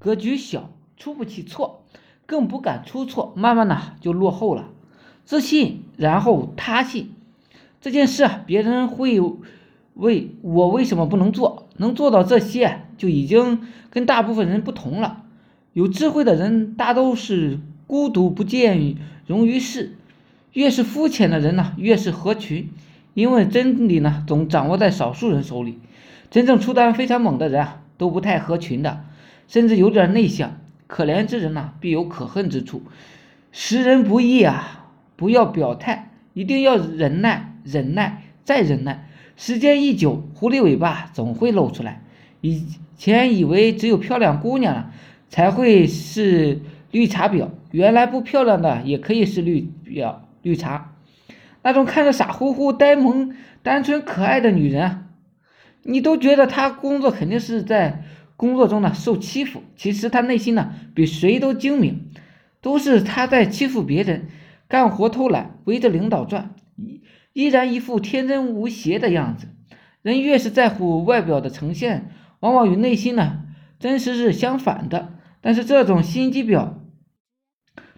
格局小，出不起错，更不敢出错，慢慢的就落后了。自信，然后他信，这件事别人会为我为什么不能做？能做到这些，就已经跟大部分人不同了。有智慧的人大都是孤独不见容于世，越是肤浅的人呢，越是合群。因为真理呢，总掌握在少数人手里。真正出单非常猛的人啊，都不太合群的，甚至有点内向。可怜之人呢，必有可恨之处。识人不易啊，不要表态，一定要忍耐，忍耐，再忍耐。时间一久，狐狸尾巴总会露出来。以前以为只有漂亮姑娘才会是绿茶婊，原来不漂亮的也可以是绿婊、绿茶。那种看着傻乎乎、呆萌、单纯、可爱的女人，你都觉得她工作肯定是在工作中呢受欺负，其实他内心呢比谁都精明，都是他在欺负别人，干活偷懒，围着领导转，依然一副天真无邪的样子。人越是在乎外表的呈现，往往与内心呢真实是相反的。但是这种心机婊，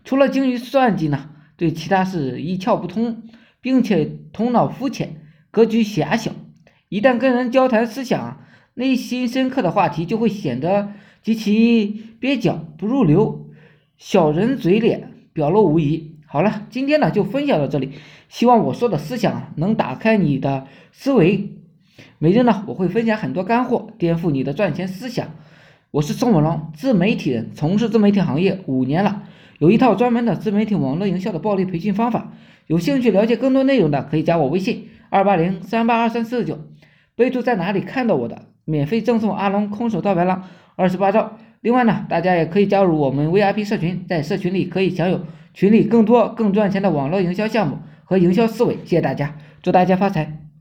除了精于算计呢，对其他事一窍不通。并且头脑肤浅，格局狭小，一旦跟人交谈思想、内心深刻的话题，就会显得极其蹩脚、不入流，小人嘴脸，表露无遗。好了，今天呢就分享到这里，希望我说的思想能打开你的思维。每日呢我会分享很多干货，颠覆你的赚钱思想。我是宋文龙，自媒体人，从事自媒体行业五年了，有一套专门的自媒体网络营销的暴力培训方法。有兴趣了解更多内容的，可以加我微信二八零三八二三四九，备注在哪里看到我的，免费赠送阿龙空手道白狼二十八招。另外呢，大家也可以加入我们 VIP 社群，在社群里可以享有群里更多更赚钱的网络营销项目和营销思维。谢谢大家，祝大家发财。